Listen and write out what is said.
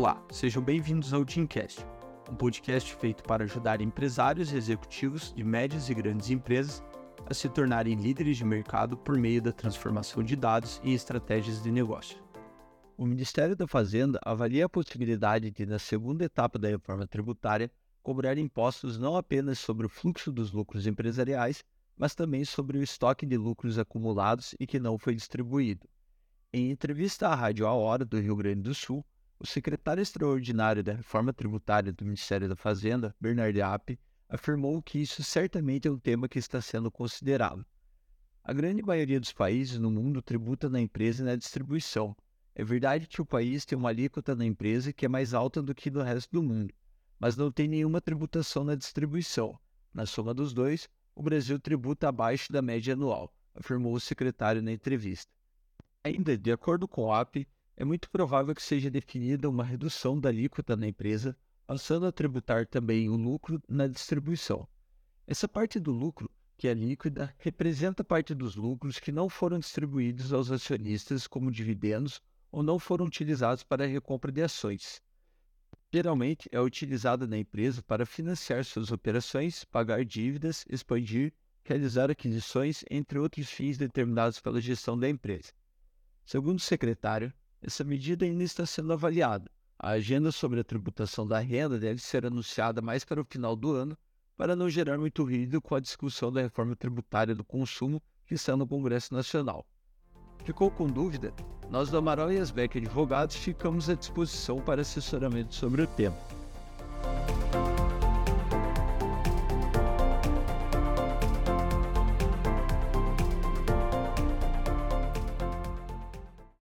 Olá, sejam bem-vindos ao Teamcast, um podcast feito para ajudar empresários e executivos de médias e grandes empresas a se tornarem líderes de mercado por meio da transformação de dados e estratégias de negócio. O Ministério da Fazenda avalia a possibilidade de, na segunda etapa da reforma tributária, cobrar impostos não apenas sobre o fluxo dos lucros empresariais, mas também sobre o estoque de lucros acumulados e que não foi distribuído. Em entrevista à Rádio A Hora do Rio Grande do Sul, o secretário extraordinário da Reforma Tributária do Ministério da Fazenda, Bernard App, afirmou que isso certamente é um tema que está sendo considerado. A grande maioria dos países no mundo tributa na empresa e na distribuição. É verdade que o país tem uma alíquota na empresa que é mais alta do que no resto do mundo, mas não tem nenhuma tributação na distribuição. Na soma dos dois, o Brasil tributa abaixo da média anual, afirmou o secretário na entrevista. Ainda, de acordo com o AP, é muito provável que seja definida uma redução da alíquota na empresa passando a tributar também o lucro na distribuição. Essa parte do lucro, que é líquida, representa parte dos lucros que não foram distribuídos aos acionistas como dividendos ou não foram utilizados para a recompra de ações. Geralmente é utilizada na empresa para financiar suas operações, pagar dívidas, expandir, realizar aquisições, entre outros fins determinados pela gestão da empresa. Segundo o secretário, essa medida ainda está sendo avaliada, a agenda sobre a tributação da renda deve ser anunciada mais para o final do ano, para não gerar muito ruído com a discussão da reforma tributária do consumo que está no Congresso Nacional. Ficou com dúvida? Nós do Amaral e Asbeck Advogados ficamos à disposição para assessoramento sobre o tema.